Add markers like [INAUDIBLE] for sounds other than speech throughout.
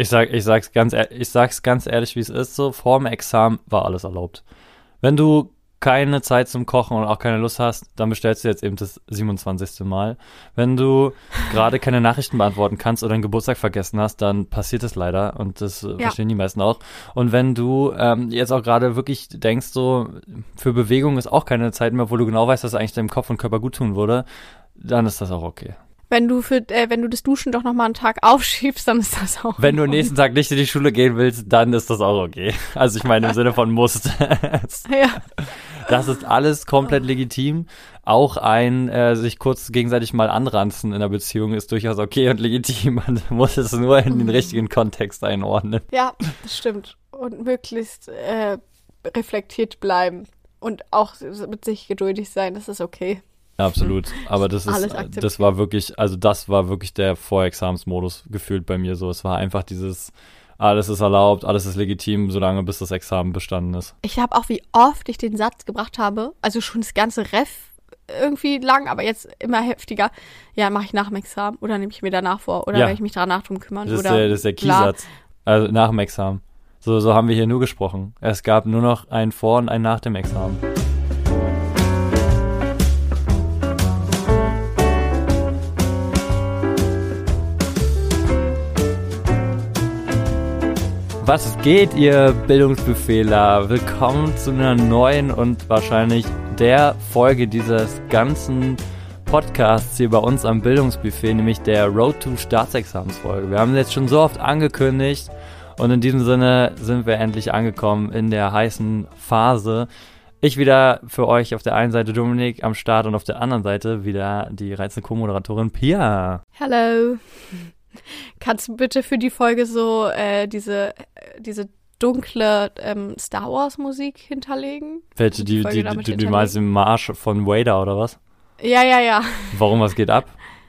Ich sag, ich sag's ganz, ich sag's ganz ehrlich, wie es ist. So vor dem Examen war alles erlaubt. Wenn du keine Zeit zum Kochen und auch keine Lust hast, dann bestellst du jetzt eben das 27. Mal. Wenn du [LAUGHS] gerade keine Nachrichten beantworten kannst oder einen Geburtstag vergessen hast, dann passiert es leider und das ja. verstehen die meisten auch. Und wenn du ähm, jetzt auch gerade wirklich denkst, so für Bewegung ist auch keine Zeit mehr, wo du genau weißt, was eigentlich deinem Kopf und Körper gut tun würde, dann ist das auch okay wenn du für, äh, wenn du das Duschen doch noch mal einen Tag [LAUGHS] aufschiebst, dann ist das auch. Wenn du nächsten Tag nicht in die Schule gehen willst, dann ist das auch okay. Also ich meine im Sinne von musst. [LAUGHS] ja. Das ist alles komplett legitim. Auch ein äh, sich kurz gegenseitig mal anranzen in der Beziehung ist durchaus okay und legitim. Man [LAUGHS] muss es nur in den richtigen Kontext einordnen. Ja, das stimmt. Und möglichst äh, reflektiert bleiben und auch mit sich geduldig sein, das ist okay. Absolut. Aber das ist, das war wirklich, also das war wirklich der Vorexamensmodus gefühlt bei mir so. Es war einfach dieses, alles ist erlaubt, alles ist legitim, solange bis das Examen bestanden ist. Ich habe auch, wie oft ich den Satz gebracht habe, also schon das ganze Ref irgendwie lang, aber jetzt immer heftiger. Ja, mache ich nach dem Examen oder nehme ich mir danach vor oder ja. werde ich mich danach drum kümmern. Das ist oder der, das ist der Keysatz. Also nach dem Examen. So, so haben wir hier nur gesprochen. Es gab nur noch ein Vor- und ein Nach dem Examen. Was geht, ihr Bildungsbefehler? Willkommen zu einer neuen und wahrscheinlich der Folge dieses ganzen Podcasts hier bei uns am Bildungsbuffet, nämlich der Road to Staatsexamensfolge. Wir haben jetzt schon so oft angekündigt und in diesem Sinne sind wir endlich angekommen in der heißen Phase. Ich wieder für euch auf der einen Seite Dominik am Start und auf der anderen Seite wieder die reizende Co-Moderatorin Pia. Hallo. Kannst du bitte für die Folge so äh, diese, diese dunkle ähm, Star Wars Musik hinterlegen? Welche, die, die, die, die, die meinst im Marsch von Vader oder was? Ja, ja, ja. Warum, was geht ab?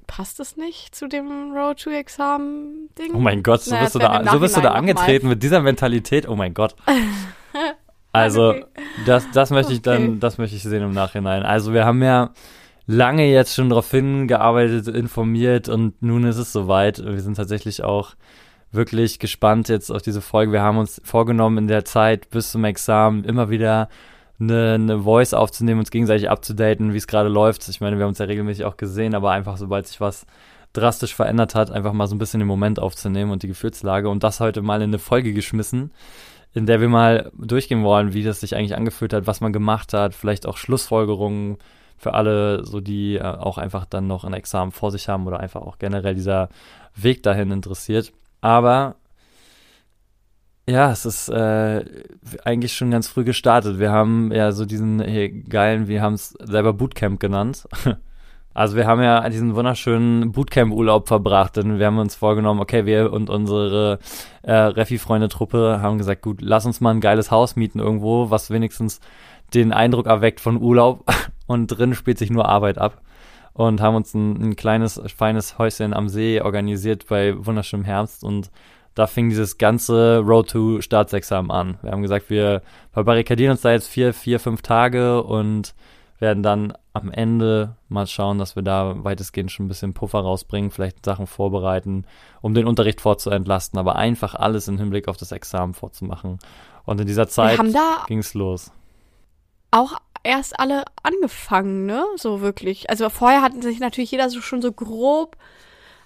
Passt das nicht zu dem Road to Examen Ding? Oh mein Gott, so naja, bist, du da, so bist du da angetreten mit dieser Mentalität. Oh mein Gott. [LAUGHS] Also, okay. das, das möchte ich dann, das möchte ich sehen im Nachhinein. Also, wir haben ja lange jetzt schon darauf hingearbeitet, informiert und nun ist es soweit. Wir sind tatsächlich auch wirklich gespannt jetzt auf diese Folge. Wir haben uns vorgenommen, in der Zeit bis zum Examen immer wieder eine, eine Voice aufzunehmen, uns gegenseitig abzudaten, wie es gerade läuft. Ich meine, wir haben uns ja regelmäßig auch gesehen, aber einfach sobald sich was drastisch verändert hat, einfach mal so ein bisschen den Moment aufzunehmen und die Gefühlslage und das heute mal in eine Folge geschmissen, in der wir mal durchgehen wollen, wie das sich eigentlich angefühlt hat, was man gemacht hat, vielleicht auch Schlussfolgerungen, für alle, so die äh, auch einfach dann noch ein Examen vor sich haben oder einfach auch generell dieser Weg dahin interessiert. Aber ja, es ist äh, eigentlich schon ganz früh gestartet. Wir haben ja so diesen geilen, wir haben es selber Bootcamp genannt. [LAUGHS] Also wir haben ja diesen wunderschönen Bootcamp-Urlaub verbracht, denn wir haben uns vorgenommen, okay, wir und unsere äh, Refi-Freunde-Truppe haben gesagt, gut, lass uns mal ein geiles Haus mieten irgendwo, was wenigstens den Eindruck erweckt von Urlaub [LAUGHS] und drin spielt sich nur Arbeit ab und haben uns ein, ein kleines, feines Häuschen am See organisiert bei wunderschönem Herbst und da fing dieses ganze Road to Staatsexamen an. Wir haben gesagt, wir verbarrikadieren uns da jetzt vier, vier, fünf Tage und werden dann am Ende mal schauen, dass wir da weitestgehend schon ein bisschen Puffer rausbringen, vielleicht Sachen vorbereiten, um den Unterricht vorzuentlasten, aber einfach alles im Hinblick auf das Examen vorzumachen. Und in dieser Zeit ging es los auch erst alle angefangen, ne? So wirklich. Also vorher hatten sich natürlich jeder so schon so grob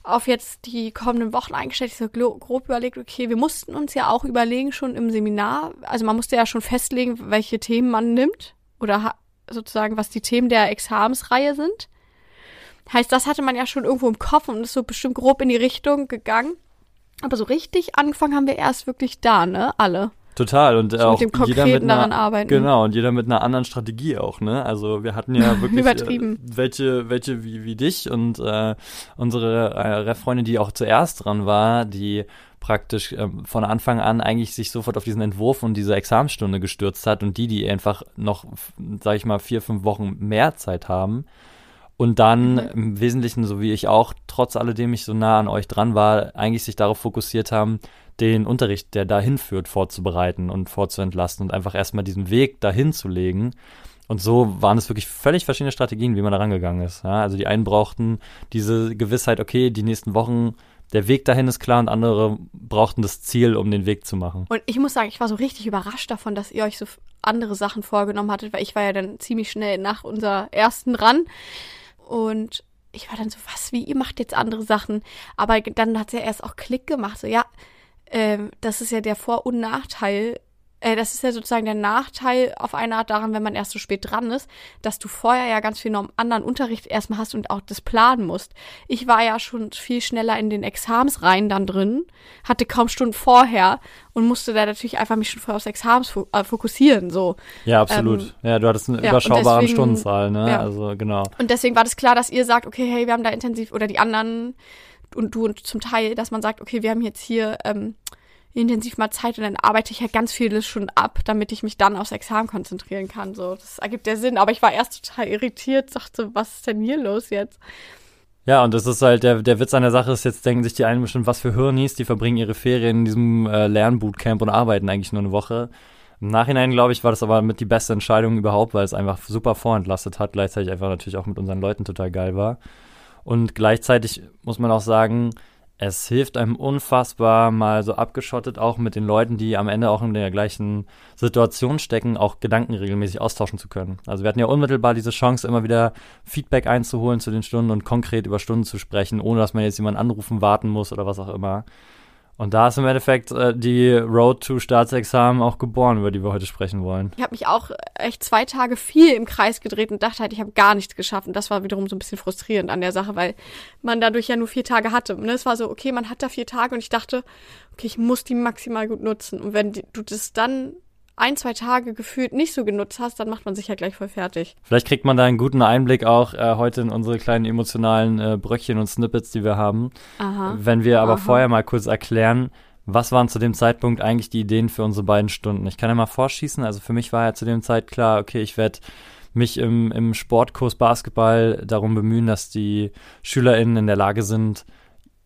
auf jetzt die kommenden Wochen eingestellt. So grob überlegt, okay, wir mussten uns ja auch überlegen schon im Seminar. Also man musste ja schon festlegen, welche Themen man nimmt oder sozusagen, was die Themen der Examensreihe sind. Heißt, das hatte man ja schon irgendwo im Kopf und ist so bestimmt grob in die Richtung gegangen. Aber so richtig angefangen haben wir erst wirklich da, ne? Alle. Total und auch mit jeder mit einer, arbeiten. Genau und jeder mit einer anderen Strategie auch, ne? Also wir hatten ja [LAUGHS] wirklich Übertrieben. Äh, welche welche wie, wie dich und äh, unsere äh, Ref-Freundin, die auch zuerst dran war, die praktisch äh, von Anfang an eigentlich sich sofort auf diesen Entwurf und diese Examenstunde gestürzt hat und die, die einfach noch, sag ich mal, vier, fünf Wochen mehr Zeit haben und dann mhm. im Wesentlichen, so wie ich auch, trotz alledem ich so nah an euch dran war, eigentlich sich darauf fokussiert haben, den Unterricht, der dahin führt, vorzubereiten und vorzuentlasten und einfach erstmal diesen Weg dahin zu legen. Und so waren es wirklich völlig verschiedene Strategien, wie man da rangegangen ist. Ja, also die einen brauchten diese Gewissheit, okay, die nächsten Wochen, der Weg dahin ist klar und andere brauchten das Ziel, um den Weg zu machen. Und ich muss sagen, ich war so richtig überrascht davon, dass ihr euch so andere Sachen vorgenommen hattet, weil ich war ja dann ziemlich schnell nach unserer ersten ran. Und ich war dann so, was, wie, ihr macht jetzt andere Sachen? Aber dann hat es ja erst auch Klick gemacht, so, ja, äh, das ist ja der Vor- und Nachteil äh, das ist ja sozusagen der Nachteil auf eine Art daran, wenn man erst so spät dran ist, dass du vorher ja ganz viel noch anderen Unterricht erstmal hast und auch das planen musst. Ich war ja schon viel schneller in den Examensreihen dann drin, hatte kaum Stunden vorher und musste da natürlich einfach mich schon vorher aufs Examens äh, fokussieren, so. Ja, absolut. Ähm, ja, du hattest eine ja, überschaubare deswegen, Stundenzahl, ne? Ja. Also, genau. Und deswegen war das klar, dass ihr sagt, okay, hey, wir haben da intensiv, oder die anderen und du und zum Teil, dass man sagt, okay, wir haben jetzt hier, ähm, intensiv mal Zeit und dann arbeite ich ja ganz vieles schon ab, damit ich mich dann aufs Examen konzentrieren kann. So, das ergibt ja Sinn. Aber ich war erst total irritiert, dachte, was ist denn hier los jetzt? Ja, und das ist halt, der, der Witz an der Sache ist, jetzt denken sich die einen bestimmt, was für Hirnis, die verbringen ihre Ferien in diesem äh, Lernbootcamp und arbeiten eigentlich nur eine Woche. Im Nachhinein, glaube ich, war das aber mit die beste Entscheidung überhaupt, weil es einfach super vorentlastet hat, gleichzeitig einfach natürlich auch mit unseren Leuten total geil war. Und gleichzeitig muss man auch sagen, es hilft einem unfassbar, mal so abgeschottet auch mit den Leuten, die am Ende auch in der gleichen Situation stecken, auch Gedanken regelmäßig austauschen zu können. Also wir hatten ja unmittelbar diese Chance, immer wieder Feedback einzuholen zu den Stunden und konkret über Stunden zu sprechen, ohne dass man jetzt jemanden anrufen, warten muss oder was auch immer. Und da ist im Endeffekt äh, die Road to Staatsexamen auch geboren, über die wir heute sprechen wollen. Ich habe mich auch echt zwei Tage viel im Kreis gedreht und dachte halt, ich habe gar nichts geschafft. Und das war wiederum so ein bisschen frustrierend an der Sache, weil man dadurch ja nur vier Tage hatte. Und es war so, okay, man hat da vier Tage und ich dachte, okay, ich muss die maximal gut nutzen. Und wenn du das dann ein, zwei Tage gefühlt nicht so genutzt hast, dann macht man sich ja gleich voll fertig. Vielleicht kriegt man da einen guten Einblick auch äh, heute in unsere kleinen emotionalen äh, Bröckchen und Snippets, die wir haben. Aha. Wenn wir aber Aha. vorher mal kurz erklären, was waren zu dem Zeitpunkt eigentlich die Ideen für unsere beiden Stunden? Ich kann ja mal vorschießen. Also für mich war ja zu dem Zeit klar, okay, ich werde mich im, im Sportkurs Basketball darum bemühen, dass die SchülerInnen in der Lage sind,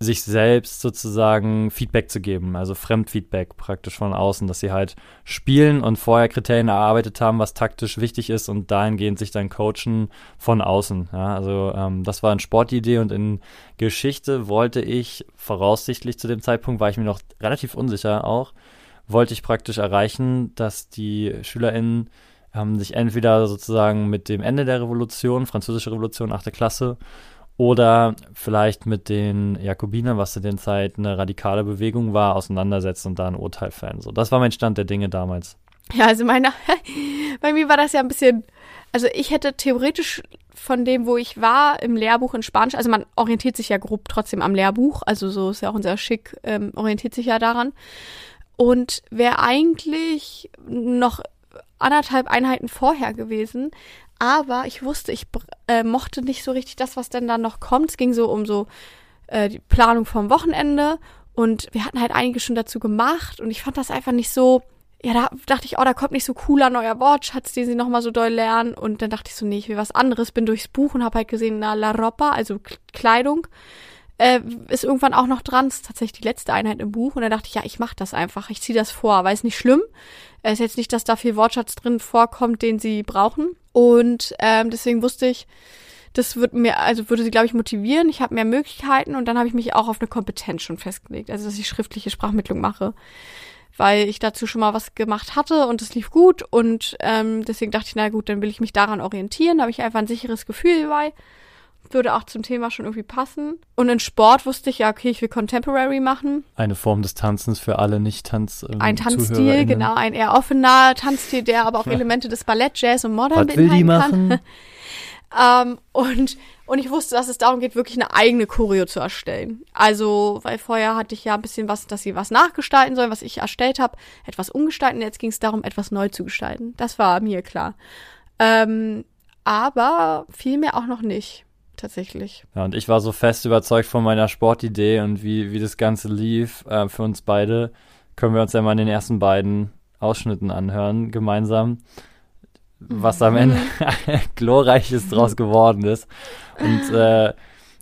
sich selbst sozusagen Feedback zu geben, also Fremdfeedback praktisch von außen, dass sie halt spielen und vorher Kriterien erarbeitet haben, was taktisch wichtig ist und dahingehend sich dann coachen von außen. Ja, also ähm, das war eine Sportidee und in Geschichte wollte ich voraussichtlich zu dem Zeitpunkt, war ich mir noch relativ unsicher auch, wollte ich praktisch erreichen, dass die SchülerInnen ähm, sich entweder sozusagen mit dem Ende der Revolution, französische Revolution, achte Klasse, oder vielleicht mit den Jakobinern, was zu der Zeit eine radikale Bewegung war, auseinandersetzen und da ein Urteil fällen. So, das war mein Stand der Dinge damals. Ja, also meine, [LAUGHS] bei mir war das ja ein bisschen, also ich hätte theoretisch von dem, wo ich war, im Lehrbuch in Spanisch, also man orientiert sich ja grob trotzdem am Lehrbuch, also so ist ja auch unser Schick, ähm, orientiert sich ja daran. Und wäre eigentlich noch anderthalb Einheiten vorher gewesen, aber ich wusste, ich äh, mochte nicht so richtig das, was denn dann noch kommt. Es ging so um so äh, die Planung vom Wochenende und wir hatten halt einige schon dazu gemacht und ich fand das einfach nicht so, ja, da dachte ich, oh, da kommt nicht so cooler neuer Wortschatz, den sie nochmal so doll lernen. Und dann dachte ich so, nee, ich will was anderes. Bin durchs Buch und habe halt gesehen, na, La Ropa, also Kleidung, äh, ist irgendwann auch noch dran. Das ist tatsächlich die letzte Einheit im Buch. Und dann dachte ich, ja, ich mach das einfach. Ich ziehe das vor, weil es nicht schlimm. Es ist jetzt nicht, dass da viel Wortschatz drin vorkommt, den sie brauchen. Und ähm, deswegen wusste ich, das wird mir, also würde sie, glaube ich, motivieren. Ich habe mehr Möglichkeiten und dann habe ich mich auch auf eine Kompetenz schon festgelegt, also dass ich schriftliche Sprachmittlung mache. Weil ich dazu schon mal was gemacht hatte und es lief gut und ähm, deswegen dachte ich, na gut, dann will ich mich daran orientieren. Da habe ich einfach ein sicheres Gefühl bei würde auch zum Thema schon irgendwie passen. Und in Sport wusste ich ja, okay, ich will Contemporary machen. Eine Form des Tanzens für alle Nicht-Tanz. Ähm, ein Tanzstil, genau, ein eher offener Tanzstil, der aber auch Elemente des Ballett, Jazz und Modern Was will die machen? [LAUGHS] ähm, und, und ich wusste, dass es darum geht, wirklich eine eigene Choreo zu erstellen. Also, weil vorher hatte ich ja ein bisschen was, dass sie was nachgestalten sollen, was ich erstellt habe, etwas umgestalten. Jetzt ging es darum, etwas neu zu gestalten. Das war mir klar. Ähm, aber vielmehr auch noch nicht tatsächlich. Ja, und ich war so fest überzeugt von meiner Sportidee und wie, wie das Ganze lief äh, für uns beide. Können wir uns ja mal in den ersten beiden Ausschnitten anhören, gemeinsam, was am Ende mhm. [LAUGHS] glorreiches draus geworden ist. Und äh,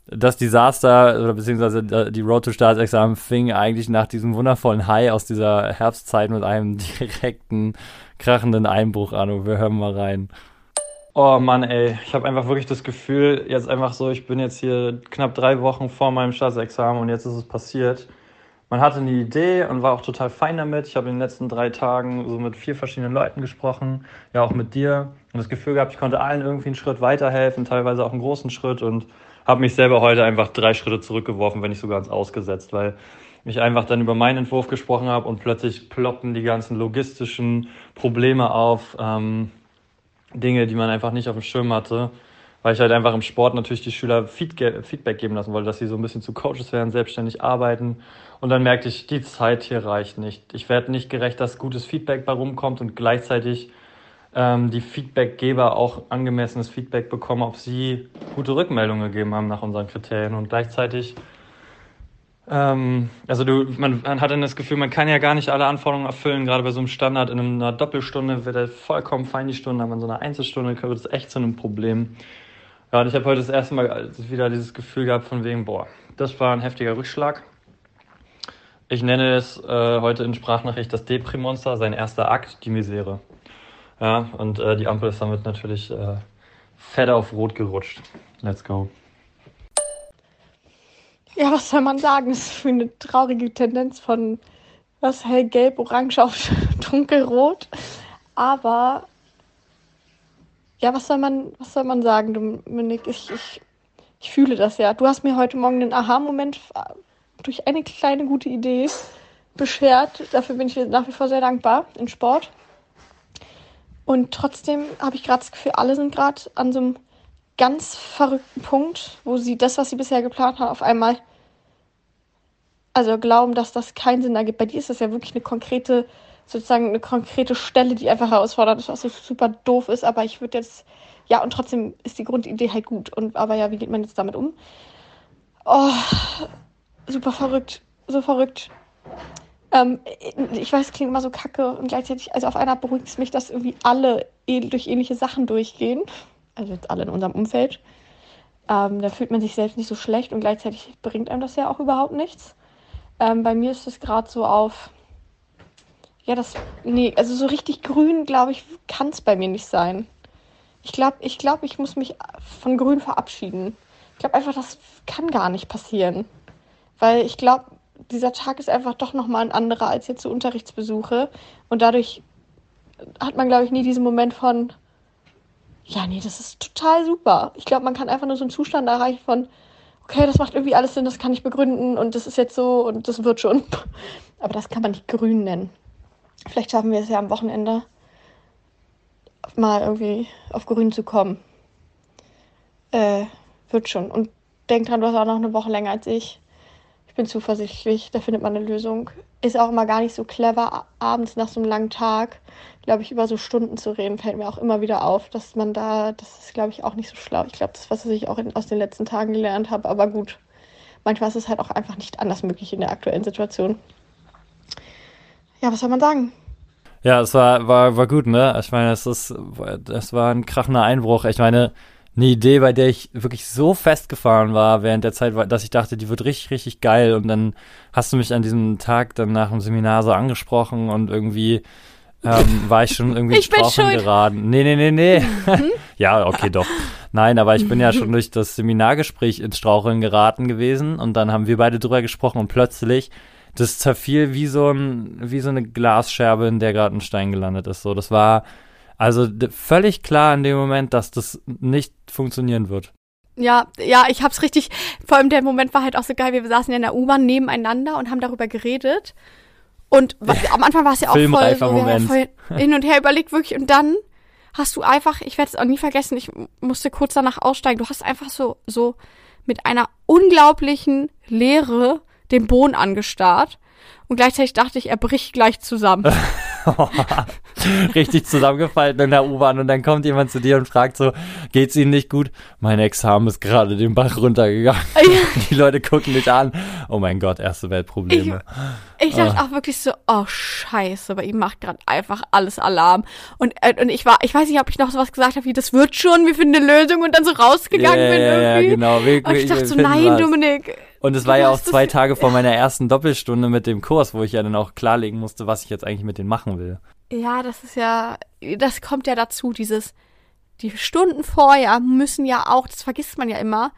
das Desaster, oder beziehungsweise die Road to Staatsexamen fing eigentlich nach diesem wundervollen High aus dieser Herbstzeit mit einem [LAUGHS] direkten, krachenden Einbruch an. Und wir hören mal rein. Oh Mann, ey, ich habe einfach wirklich das Gefühl, jetzt einfach so, ich bin jetzt hier knapp drei Wochen vor meinem Staatsexamen und jetzt ist es passiert. Man hatte eine Idee und war auch total fein damit. Ich habe in den letzten drei Tagen so mit vier verschiedenen Leuten gesprochen, ja auch mit dir und das Gefühl gehabt, ich konnte allen irgendwie einen Schritt weiterhelfen, teilweise auch einen großen Schritt und habe mich selber heute einfach drei Schritte zurückgeworfen, wenn nicht sogar ins Ausgesetzt, weil ich einfach dann über meinen Entwurf gesprochen habe und plötzlich ploppen die ganzen logistischen Probleme auf. Ähm, Dinge, die man einfach nicht auf dem Schirm hatte, weil ich halt einfach im Sport natürlich die Schüler Feedback geben lassen wollte, dass sie so ein bisschen zu Coaches werden, selbstständig arbeiten. Und dann merkte ich, die Zeit hier reicht nicht. Ich werde nicht gerecht, dass gutes Feedback bei rumkommt und gleichzeitig ähm, die Feedbackgeber auch angemessenes Feedback bekommen, ob sie gute Rückmeldungen gegeben haben nach unseren Kriterien. Und gleichzeitig ähm, also du, man, man hat dann das Gefühl, man kann ja gar nicht alle Anforderungen erfüllen. Gerade bei so einem Standard in einer Doppelstunde wird er vollkommen fein die Stunde, aber in so einer Einzelstunde wird es echt zu einem Problem. Ja, und ich habe heute das erste Mal wieder dieses Gefühl gehabt von wegen, boah, das war ein heftiger Rückschlag. Ich nenne es äh, heute in Sprachnachricht das Deprimonster, sein erster Akt, die Misere. Ja, und äh, die Ampel ist damit natürlich äh, fett auf Rot gerutscht. Let's go. Ja, was soll man sagen? Das ist für eine traurige Tendenz von was hellgelb, orange auf [LAUGHS] dunkelrot. Aber ja, was soll man, was soll man sagen, Dominik? Ich, ich, ich fühle das ja. Du hast mir heute Morgen den Aha-Moment durch eine kleine gute Idee beschert. Dafür bin ich nach wie vor sehr dankbar in Sport. Und trotzdem habe ich gerade das Gefühl, alle sind gerade an so einem ganz verrückten Punkt, wo sie das, was sie bisher geplant haben, auf einmal also glauben, dass das keinen Sinn ergibt. Bei dir ist das ja wirklich eine konkrete, sozusagen eine konkrete Stelle, die einfach herausfordert ist, was so super doof ist. Aber ich würde jetzt, ja, und trotzdem ist die Grundidee halt gut. Und aber ja, wie geht man jetzt damit um? Oh, super verrückt, so verrückt. Ähm, ich weiß, es klingt immer so kacke und gleichzeitig, also auf einer beruhigt es mich, dass irgendwie alle durch ähnliche Sachen durchgehen also jetzt alle in unserem Umfeld, ähm, da fühlt man sich selbst nicht so schlecht und gleichzeitig bringt einem das ja auch überhaupt nichts. Ähm, bei mir ist es gerade so auf, ja, das, nee, also so richtig grün, glaube ich, kann es bei mir nicht sein. Ich glaube, ich glaube, ich muss mich von grün verabschieden. Ich glaube einfach, das kann gar nicht passieren. Weil ich glaube, dieser Tag ist einfach doch nochmal ein anderer als jetzt so Unterrichtsbesuche. Und dadurch hat man, glaube ich, nie diesen Moment von, ja, nee, das ist total super. Ich glaube, man kann einfach nur so einen Zustand erreichen von, okay, das macht irgendwie alles Sinn, das kann ich begründen und das ist jetzt so und das wird schon. [LAUGHS] Aber das kann man nicht grün nennen. Vielleicht schaffen wir es ja am Wochenende mal irgendwie auf grün zu kommen. Äh, wird schon. Und denk dran, du hast auch noch eine Woche länger als ich bin zuversichtlich, da findet man eine Lösung. Ist auch immer gar nicht so clever, abends nach so einem langen Tag, glaube ich, über so Stunden zu reden, fällt mir auch immer wieder auf, dass man da, das ist, glaube ich, auch nicht so schlau. Ich glaube, das, was ich auch in, aus den letzten Tagen gelernt habe, aber gut, manchmal ist es halt auch einfach nicht anders möglich in der aktuellen Situation. Ja, was soll man sagen? Ja, es war, war, war gut, ne? Ich meine, es ist, das war ein krachender Einbruch. Ich meine, eine Idee, bei der ich wirklich so festgefahren war während der Zeit, dass ich dachte, die wird richtig, richtig geil. Und dann hast du mich an diesem Tag dann nach dem Seminar so angesprochen und irgendwie ähm, [LAUGHS] war ich schon irgendwie ich ins Straucheln geraten. Nee, nee, nee, nee. Mhm. [LAUGHS] ja, okay, doch. Nein, aber ich bin ja schon durch das Seminargespräch ins Straucheln geraten gewesen und dann haben wir beide drüber gesprochen und plötzlich das zerfiel wie so ein wie so eine Glasscherbe, in der gerade ein Stein gelandet ist. So, das war also völlig klar in dem Moment, dass das nicht funktionieren wird. Ja, ja, ich hab's richtig. Vor allem der Moment war halt auch so geil. Wir saßen ja in der U-Bahn nebeneinander und haben darüber geredet. Und am Anfang war es ja auch voll, so, Moment. voll hin und her überlegt wirklich. Und dann hast du einfach, ich werde es auch nie vergessen, ich musste kurz danach aussteigen. Du hast einfach so so mit einer unglaublichen Leere den Boden angestarrt und gleichzeitig dachte ich, er bricht gleich zusammen. [LAUGHS] [LAUGHS] Richtig zusammengefallen in der U-Bahn und dann kommt jemand zu dir und fragt so, geht's Ihnen nicht gut? Mein Examen ist gerade den Bach runtergegangen. [LAUGHS] Die Leute gucken dich an. Oh mein Gott, erste Weltprobleme. Ich, ich dachte oh. auch wirklich so, oh scheiße, bei ihm macht gerade einfach alles Alarm. Und, äh, und ich war, ich weiß nicht, ob ich noch sowas gesagt habe, wie das wird schon, wir finden eine Lösung und dann so rausgegangen yeah, bin irgendwie. Ja, genau. Wir, und ich dachte so, nein, was. Dominik. Und es war ja auch zwei [LAUGHS] Tage vor meiner ersten Doppelstunde mit dem Kurs, wo ich ja dann auch klarlegen musste, was ich jetzt eigentlich mit denen machen will. Ja, das ist ja, das kommt ja dazu, dieses, die Stunden vorher müssen ja auch, das vergisst man ja immer,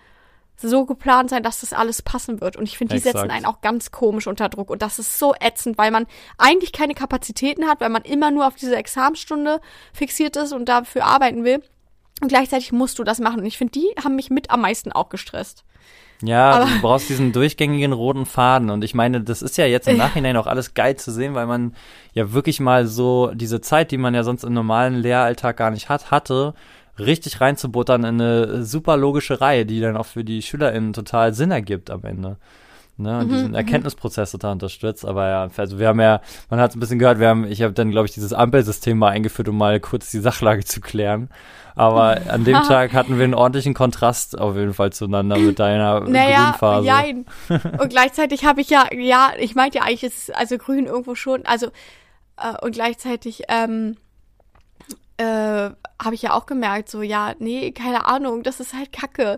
so geplant sein, dass das alles passen wird. Und ich finde, die Exakt. setzen einen auch ganz komisch unter Druck. Und das ist so ätzend, weil man eigentlich keine Kapazitäten hat, weil man immer nur auf diese Examenstunde fixiert ist und dafür arbeiten will. Und gleichzeitig musst du das machen. Und ich finde, die haben mich mit am meisten auch gestresst. Ja, Aber du brauchst diesen durchgängigen roten Faden. Und ich meine, das ist ja jetzt im Nachhinein auch alles geil zu sehen, weil man ja wirklich mal so diese Zeit, die man ja sonst im normalen Lehralltag gar nicht hat, hatte, richtig reinzubuttern in eine super logische Reihe, die dann auch für die SchülerInnen total Sinn ergibt am Ende. Ne, und mhm, diesen mhm. Erkenntnisprozess total unterstützt. Aber ja, also wir haben ja, man hat es ein bisschen gehört, wir haben, ich habe dann, glaube ich, dieses Ampelsystem mal eingeführt, um mal kurz die Sachlage zu klären. Aber [LAUGHS] an dem Tag hatten wir einen ordentlichen Kontrast auf jeden Fall zueinander mit deiner [LAUGHS] naja, Grünphase. Ja, [LAUGHS] und gleichzeitig habe ich ja, ja, ich meinte ja eigentlich, ist also grün irgendwo schon, also äh, und gleichzeitig ähm, äh, habe ich ja auch gemerkt, so, ja, nee, keine Ahnung, das ist halt Kacke.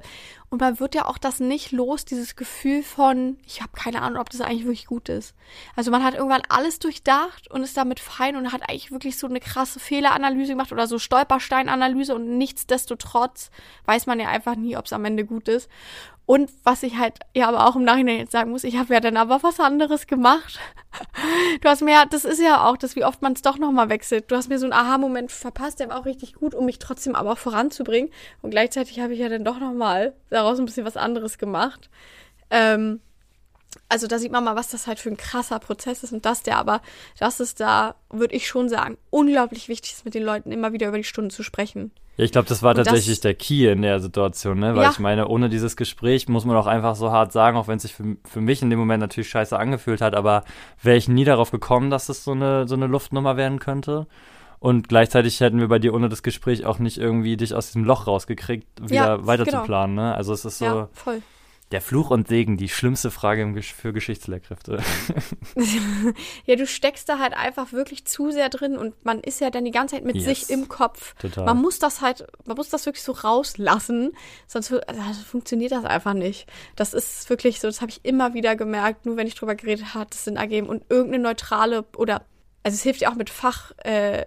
Und man wird ja auch das nicht los, dieses Gefühl von, ich habe keine Ahnung, ob das eigentlich wirklich gut ist. Also man hat irgendwann alles durchdacht und ist damit fein und hat eigentlich wirklich so eine krasse Fehleranalyse gemacht oder so Stolpersteinanalyse und nichtsdestotrotz weiß man ja einfach nie, ob es am Ende gut ist. Und was ich halt ja aber auch im Nachhinein jetzt sagen muss, ich habe ja dann aber was anderes gemacht. [LAUGHS] Du hast mir, das ist ja auch das, wie oft man es doch nochmal wechselt. Du hast mir so einen Aha-Moment verpasst, der war auch richtig gut, um mich trotzdem aber auch voranzubringen. Und gleichzeitig habe ich ja dann doch nochmal daraus ein bisschen was anderes gemacht. Ähm, also da sieht man mal, was das halt für ein krasser Prozess ist und dass der aber, dass es da, würde ich schon sagen, unglaublich wichtig ist, mit den Leuten immer wieder über die Stunden zu sprechen. Ja, ich glaube, das war und tatsächlich das, der Key in der Situation, ne? Weil ja. ich meine, ohne dieses Gespräch muss man auch einfach so hart sagen, auch wenn es sich für, für mich in dem Moment natürlich scheiße angefühlt hat, aber wäre ich nie darauf gekommen, dass es so eine, so eine Luftnummer werden könnte. Und gleichzeitig hätten wir bei dir ohne das Gespräch auch nicht irgendwie dich aus diesem Loch rausgekriegt, wieder ja, weiter genau. zu planen, ne? Also es ist so. Ja, voll der Fluch und Segen, die schlimmste Frage für Geschichtslehrkräfte. [LAUGHS] ja, du steckst da halt einfach wirklich zu sehr drin und man ist ja dann die ganze Zeit mit yes. sich im Kopf. Total. Man muss das halt, man muss das wirklich so rauslassen, sonst also funktioniert das einfach nicht. Das ist wirklich so, das habe ich immer wieder gemerkt, nur wenn ich drüber geredet habe, das Sinn ergeben und irgendeine neutrale oder also es hilft ja auch mit Fach äh,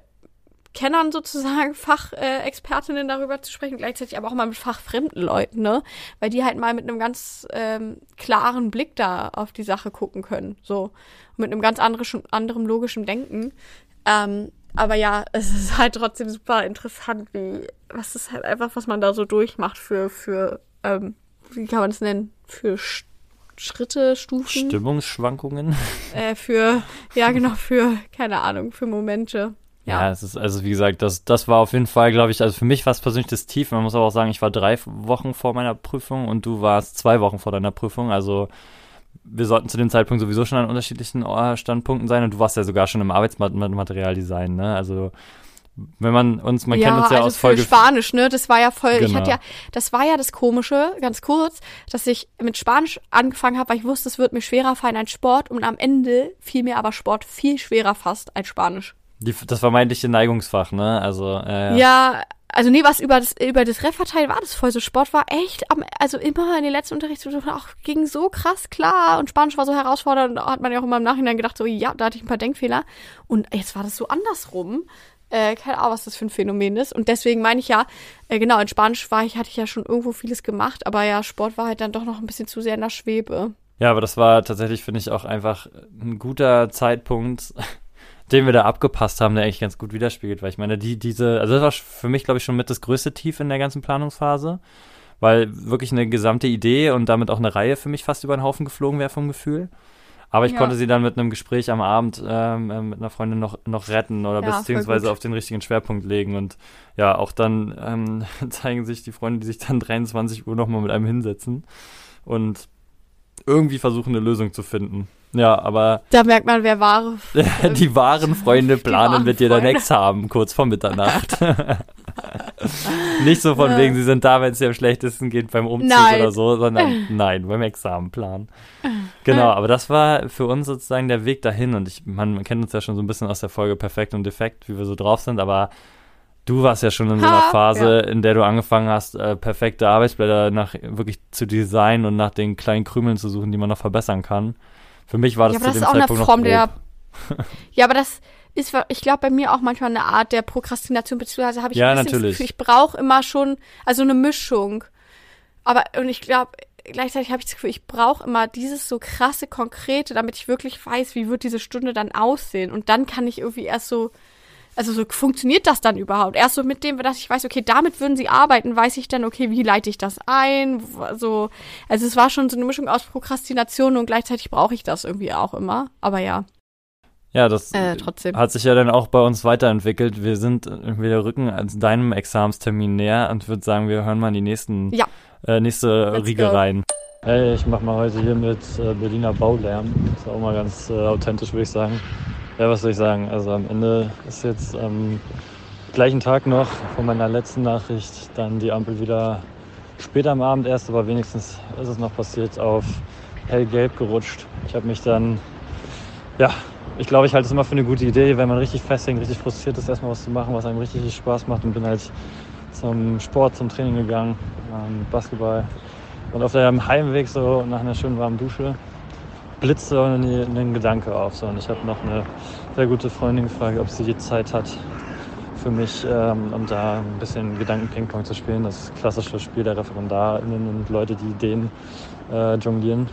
Kennern sozusagen, [LAUGHS] Fachexpertinnen äh, darüber zu sprechen, gleichzeitig aber auch mal mit fachfremden Leuten, ne? Weil die halt mal mit einem ganz ähm, klaren Blick da auf die Sache gucken können. So. Mit einem ganz anderen, anderem logischen Denken. Ähm, aber ja, [LAUGHS] es ist halt trotzdem super interessant, wie, was ist halt einfach, was man da so durchmacht für, für, ähm, wie kann man es nennen? Für Sch Schritte, Stufen. Stimmungsschwankungen. [LAUGHS] Äh, für, ja genau, für, keine Ahnung, für Momente. Ja. ja, es ist, also wie gesagt, das, das war auf jeden Fall, glaube ich, also für mich war es persönlich das Tief. Man muss aber auch sagen, ich war drei Wochen vor meiner Prüfung und du warst zwei Wochen vor deiner Prüfung. Also wir sollten zu dem Zeitpunkt sowieso schon an unterschiedlichen äh, Standpunkten sein und du warst ja sogar schon im Arbeitsmaterialdesign, ne? Also wenn man uns, man ja, kennt uns ja also aus Folge Spanisch, ne? Das war ja voll. Genau. Ich hatte ja, das war ja das Komische, ganz kurz, dass ich mit Spanisch angefangen habe, weil ich wusste, es wird mir schwerer fallen als Sport und am Ende fiel mir aber Sport viel schwerer fast als Spanisch. Die, das vermeintliche Neigungsfach, ne? Also, äh, ja, also nee, was über das, über das Referteil war das voll so. Sport war echt, am, also immer in den letzten Unterrichtsstunden auch ging so krass klar und Spanisch war so herausfordernd und da hat man ja auch immer im Nachhinein gedacht, so ja, da hatte ich ein paar Denkfehler und jetzt war das so andersrum. Äh, keine Ahnung, was das für ein Phänomen ist. Und deswegen meine ich ja, äh, genau, in Spanisch war ich, hatte ich ja schon irgendwo vieles gemacht, aber ja, Sport war halt dann doch noch ein bisschen zu sehr in der Schwebe. Ja, aber das war tatsächlich, finde ich, auch einfach ein guter Zeitpunkt, den wir da abgepasst haben, der eigentlich ganz gut widerspiegelt, weil ich meine, die, diese, also das war für mich, glaube ich, schon mit das größte Tief in der ganzen Planungsphase, weil wirklich eine gesamte Idee und damit auch eine Reihe für mich fast über den Haufen geflogen wäre vom Gefühl. Aber ich ja. konnte sie dann mit einem Gespräch am Abend ähm, äh, mit einer Freundin noch, noch retten oder ja, beziehungsweise auf den richtigen Schwerpunkt legen. Und ja, auch dann ähm, [LAUGHS] zeigen sich die Freunde, die sich dann 23 Uhr nochmal mit einem hinsetzen und irgendwie versuchen, eine Lösung zu finden. Ja, aber. Da merkt man, wer wahre. [LAUGHS] die wahren [LAUGHS] Freunde planen mit dir dein Ex haben, kurz vor Mitternacht. [LAUGHS] Nicht so von ja. wegen, sie sind da, wenn es dir am schlechtesten geht beim Umzug nein. oder so, sondern nein, beim Examenplan. Genau, aber das war für uns sozusagen der Weg dahin und ich, man, man kennt uns ja schon so ein bisschen aus der Folge Perfekt und Defekt, wie wir so drauf sind, aber Du warst ja schon in so einer Phase, ja. in der du angefangen hast, äh, perfekte Arbeitsblätter nach wirklich zu designen und nach den kleinen Krümeln zu suchen, die man noch verbessern kann. Für mich war das ja, zu das dem Zeitpunkt noch grob. Der, [LAUGHS] ja, aber das, ist, ich glaube, bei mir auch manchmal eine Art der Prokrastination, beziehungsweise habe ich ja, ein natürlich. das Gefühl, ich brauche immer schon, also eine Mischung. Aber, und ich glaube, gleichzeitig habe ich das Gefühl, ich brauche immer dieses so krasse, konkrete, damit ich wirklich weiß, wie wird diese Stunde dann aussehen. Und dann kann ich irgendwie erst so, also so funktioniert das dann überhaupt? Erst so mit dem, dass ich weiß, okay, damit würden sie arbeiten, weiß ich dann, okay, wie leite ich das ein? So, also es war schon so eine Mischung aus Prokrastination und gleichzeitig brauche ich das irgendwie auch immer. Aber ja. Ja, das äh, trotzdem. hat sich ja dann auch bei uns weiterentwickelt. Wir sind irgendwie der Rücken als deinem Examstermin näher und würde sagen, wir hören mal in die nächsten, ja. äh, nächste Let's Riege go. rein. Hey, ich mache mal heute hier mit äh, Berliner Baulärm. Ist auch mal ganz äh, authentisch, würde ich sagen. Ja, was soll ich sagen? Also am Ende ist jetzt am gleichen Tag noch von meiner letzten Nachricht dann die Ampel wieder später am Abend erst, aber wenigstens ist es noch passiert, auf hellgelb gerutscht. Ich habe mich dann, ja, ich glaube, ich halte es immer für eine gute Idee, wenn man richtig festhängt, richtig frustriert ist, erstmal was zu machen, was einem richtig Spaß macht und bin halt zum Sport, zum Training gegangen, ähm, Basketball. Und auf dem Heimweg so nach einer schönen warmen Dusche blitzte ein Gedanke auf. So. Und ich habe noch eine sehr gute Freundin gefragt, ob sie die Zeit hat für mich, ähm, um da ein bisschen Gedanken-Ping-Pong zu spielen. Das klassische Spiel der ReferendarInnen und Leute, die Ideen äh, jonglieren.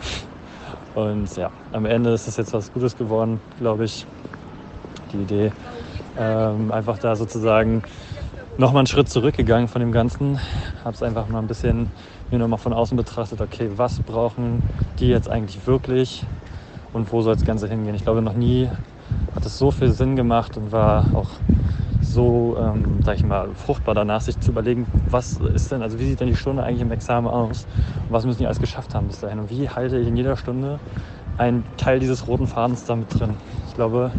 Und ja, am Ende ist es jetzt was Gutes geworden, glaube ich. Die Idee, ähm, einfach da sozusagen nochmal einen Schritt zurückgegangen von dem Ganzen. Habe es einfach mal ein bisschen mir nochmal von außen betrachtet, okay, was brauchen die jetzt eigentlich wirklich? und wo soll das Ganze hingehen. Ich glaube, noch nie hat es so viel Sinn gemacht und war auch so, ähm, sag ich mal, fruchtbar danach, sich zu überlegen, was ist denn, also wie sieht denn die Stunde eigentlich im Examen aus und was müssen die alles geschafft haben bis dahin und wie halte ich in jeder Stunde einen Teil dieses roten Fadens damit drin. Ich glaube,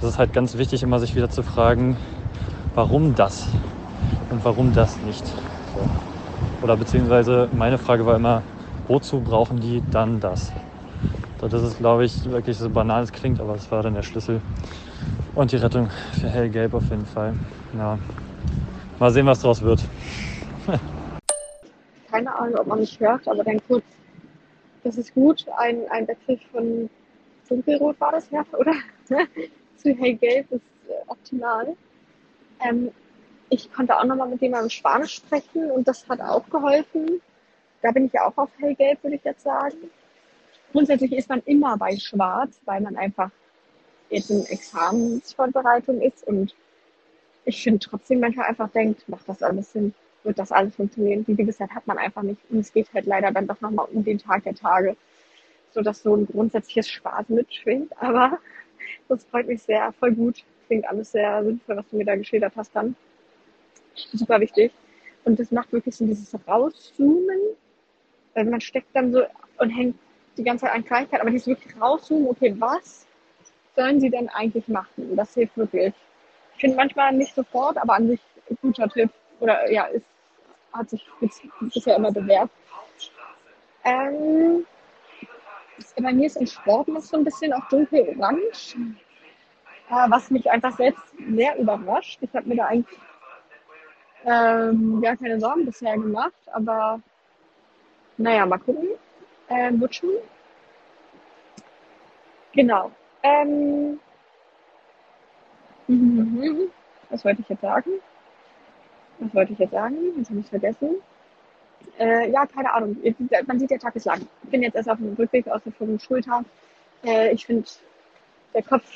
das ist halt ganz wichtig, immer sich wieder zu fragen, warum das und warum das nicht. Oder beziehungsweise meine Frage war immer, wozu brauchen die dann das? Das ist, glaube ich, wirklich so banal es klingt, aber es war dann der Schlüssel und die Rettung für Hellgelb auf jeden Fall. Ja. Mal sehen, was draus wird. [LAUGHS] Keine Ahnung, ob man mich hört, aber dann kurz. Das ist gut. Ein, ein Wechsel von dunkelrot war das ja, oder? [LAUGHS] Zu hellgelb ist äh, optimal. Ähm, ich konnte auch nochmal mit jemandem Spanisch sprechen und das hat auch geholfen. Da bin ich auch auf hellgelb, würde ich jetzt sagen grundsätzlich ist man immer bei Schwarz, weil man einfach jetzt in Examensvorbereitung ist und ich finde trotzdem manchmal einfach denkt, macht das alles Sinn, wird das alles funktionieren. Die Gewissheit hat man einfach nicht und es geht halt leider dann doch nochmal um den Tag der Tage, so dass so ein grundsätzliches Spaß mitschwingt, aber [LAUGHS] das freut mich sehr, voll gut. Klingt alles sehr sinnvoll, was du mir da geschildert hast dann. Super wichtig. Und das macht wirklich so dieses Rauszoomen, weil man steckt dann so und hängt die ganze Zeit an Kleinigkeit, aber die ist wirklich rauszoomen, okay, was sollen sie denn eigentlich machen? Das hilft wirklich. Ich finde manchmal nicht sofort, aber an sich ein guter Tipp. Oder ja, ist, hat sich bisher immer bewährt. Ähm, bei mir ist im Sport noch so ein bisschen auch dunkel-orange, äh, was mich einfach selbst sehr überrascht. Ich habe mir da eigentlich ähm, gar keine Sorgen bisher gemacht, aber naja, mal gucken äh, Lutschen. Genau. Ähm, [LAUGHS] was wollte ich jetzt sagen? Was wollte ich jetzt sagen? Jetzt habe ich vergessen. Äh, ja, keine Ahnung. Man sieht, der Tag ist lang. Ich bin jetzt erst auf dem Rückweg aus dem Schultag. Äh, ich finde, der Kopf,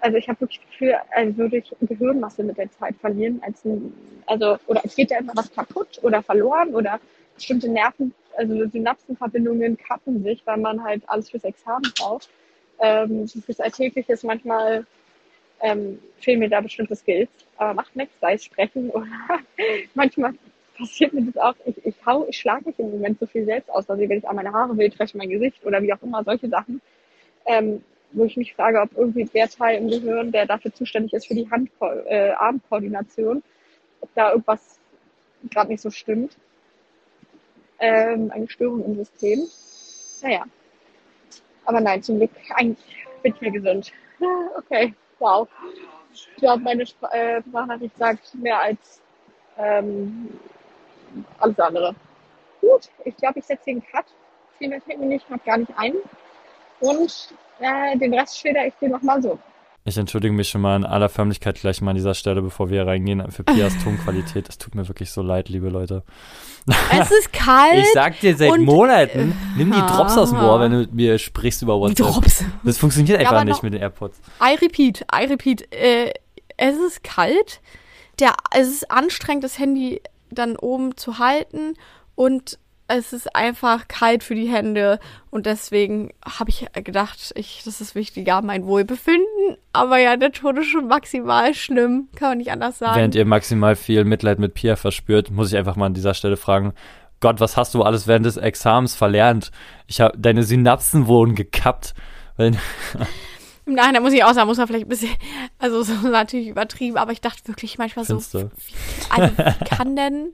also ich habe wirklich das Gefühl, als würde ich Gehirnmasse mit der Zeit verlieren. Als ein, also, oder es geht da immer was kaputt oder verloren oder bestimmte Nerven also Synapsenverbindungen kappen sich, weil man halt alles fürs Examen braucht. Ähm, fürs Alltägliche ist manchmal ähm, fehlen mir da bestimmte Skills, aber macht nichts, sei es sprechen oder [LAUGHS] manchmal passiert mir das auch, ich, ich hau, ich schlage mich im Moment so viel selbst aus, also wenn ich an meine Haare will, treffe mein Gesicht oder wie auch immer, solche Sachen, ähm, wo ich mich frage, ob irgendwie der Teil im Gehirn, der dafür zuständig ist für die Hand äh, ob da irgendwas gerade nicht so stimmt ähm, eine Störung im System. Naja. Aber nein, zum Glück, eigentlich bin ich mir gesund. [LAUGHS] Okay, wow. Ich glaube, meine Spr äh, Sprachnachricht sagt mehr als ähm, alles andere. Gut, ich glaube, ich setze den Cut. Viel mehr fällt mir nicht, gar nicht ein. Und äh, den Rest schilder ich dir nochmal so. Ich entschuldige mich schon mal in aller Förmlichkeit gleich mal an dieser Stelle, bevor wir reingehen, für Pias [LAUGHS] Tonqualität. Es tut mir wirklich so leid, liebe Leute. Es ist [LAUGHS] kalt. Ich sag dir seit Monaten, nimm die Drops aus dem Ohr, wenn du mit mir sprichst über WhatsApp. Die Drops. Das funktioniert einfach ja, nicht mit den AirPods. I repeat, I repeat. Äh, es ist kalt. Der, es ist anstrengend, das Handy dann oben zu halten und es ist einfach kalt für die Hände und deswegen habe ich gedacht, ich, das ist wichtiger, mein Wohlbefinden. Aber ja, der Tod ist schon maximal schlimm, kann man nicht anders sagen. Während ihr maximal viel Mitleid mit Pia verspürt, muss ich einfach mal an dieser Stelle fragen, Gott, was hast du alles während des Examens verlernt? Ich habe deine Synapsen wurden gekappt. [LAUGHS] Nein, da muss ich auch sagen, muss man vielleicht ein bisschen, also so [LAUGHS] natürlich übertrieben, aber ich dachte wirklich manchmal Findest so, wie, also wie kann denn,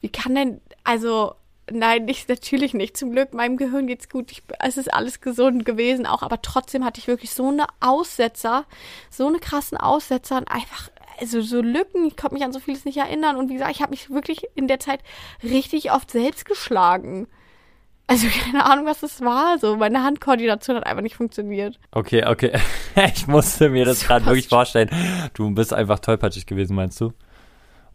wie kann denn, also Nein, nicht, natürlich nicht. Zum Glück, meinem Gehirn geht's gut. Ich, es ist alles gesund gewesen auch, aber trotzdem hatte ich wirklich so eine Aussetzer, so eine krassen Aussetzer und einfach, also so Lücken. Ich konnte mich an so vieles nicht erinnern und wie gesagt, ich habe mich wirklich in der Zeit richtig oft selbst geschlagen. Also [LAUGHS] keine Ahnung, was das war. So, meine Handkoordination hat einfach nicht funktioniert. Okay, okay. [LAUGHS] ich musste mir das [LAUGHS] gerade wirklich vorstellen. Du bist einfach tollpatschig gewesen, meinst du?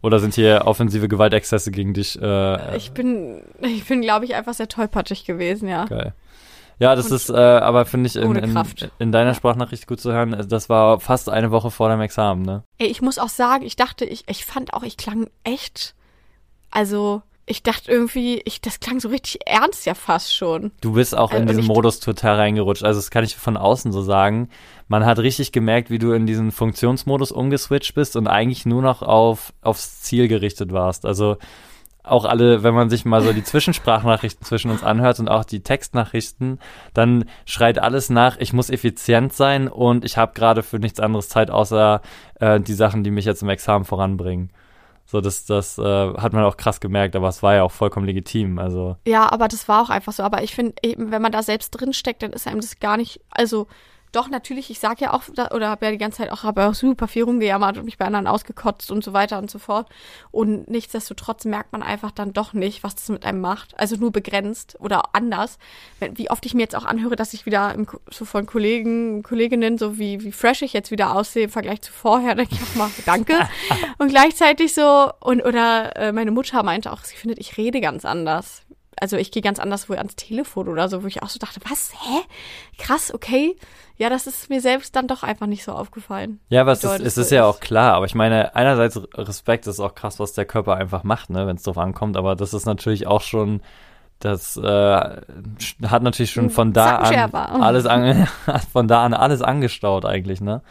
Oder sind hier offensive Gewaltexzesse gegen dich? Äh, ich bin, ich bin, glaube ich, einfach sehr tollpatschig gewesen, ja. Geil. Ja, das Und ist äh, aber, finde ich, in, in, in, deiner Sprachnachricht gut zu hören. Das war fast eine Woche vor deinem Examen, ne? Ey, ich muss auch sagen, ich dachte, ich, ich fand auch, ich klang echt, also ich dachte irgendwie, ich, das klang so richtig ernst ja fast schon. Du bist auch in also, diesen Modus total reingerutscht. Also das kann ich von außen so sagen. Man hat richtig gemerkt, wie du in diesen Funktionsmodus umgeswitcht bist und eigentlich nur noch auf, aufs Ziel gerichtet warst. Also auch alle, wenn man sich mal so die Zwischensprachnachrichten zwischen uns anhört und auch die Textnachrichten, dann schreit alles nach, ich muss effizient sein und ich habe gerade für nichts anderes Zeit, außer äh, die Sachen, die mich jetzt im Examen voranbringen. So, das, das äh, hat man auch krass gemerkt, aber es war ja auch vollkommen legitim. Also. Ja, aber das war auch einfach so. Aber ich finde, wenn man da selbst drin steckt, dann ist einem das gar nicht, also doch, natürlich, ich sag ja auch, oder habe ja die ganze Zeit auch, habe auch super viel rumgejammert und mich bei anderen ausgekotzt und so weiter und so fort. Und nichtsdestotrotz merkt man einfach dann doch nicht, was das mit einem macht. Also nur begrenzt oder anders. Wie oft ich mir jetzt auch anhöre, dass ich wieder im, so von Kollegen, Kolleginnen, so wie, wie fresh ich jetzt wieder aussehe im Vergleich zu vorher, [LAUGHS] denke ich auch mal, danke. [LAUGHS] und gleichzeitig so, und, oder äh, meine Mutter meinte auch, sie findet, ich rede ganz anders also ich gehe ganz anders wohl ans Telefon oder so, wo ich auch so dachte, was, hä? Krass, okay. Ja, das ist mir selbst dann doch einfach nicht so aufgefallen. Ja, aber es ist, es ist ja auch klar. Aber ich meine, einerseits Respekt ist auch krass, was der Körper einfach macht, ne, wenn es drauf ankommt. Aber das ist natürlich auch schon, das äh, hat natürlich schon von da an [LAUGHS] alles an, [LAUGHS] von da an alles angestaut eigentlich, ne?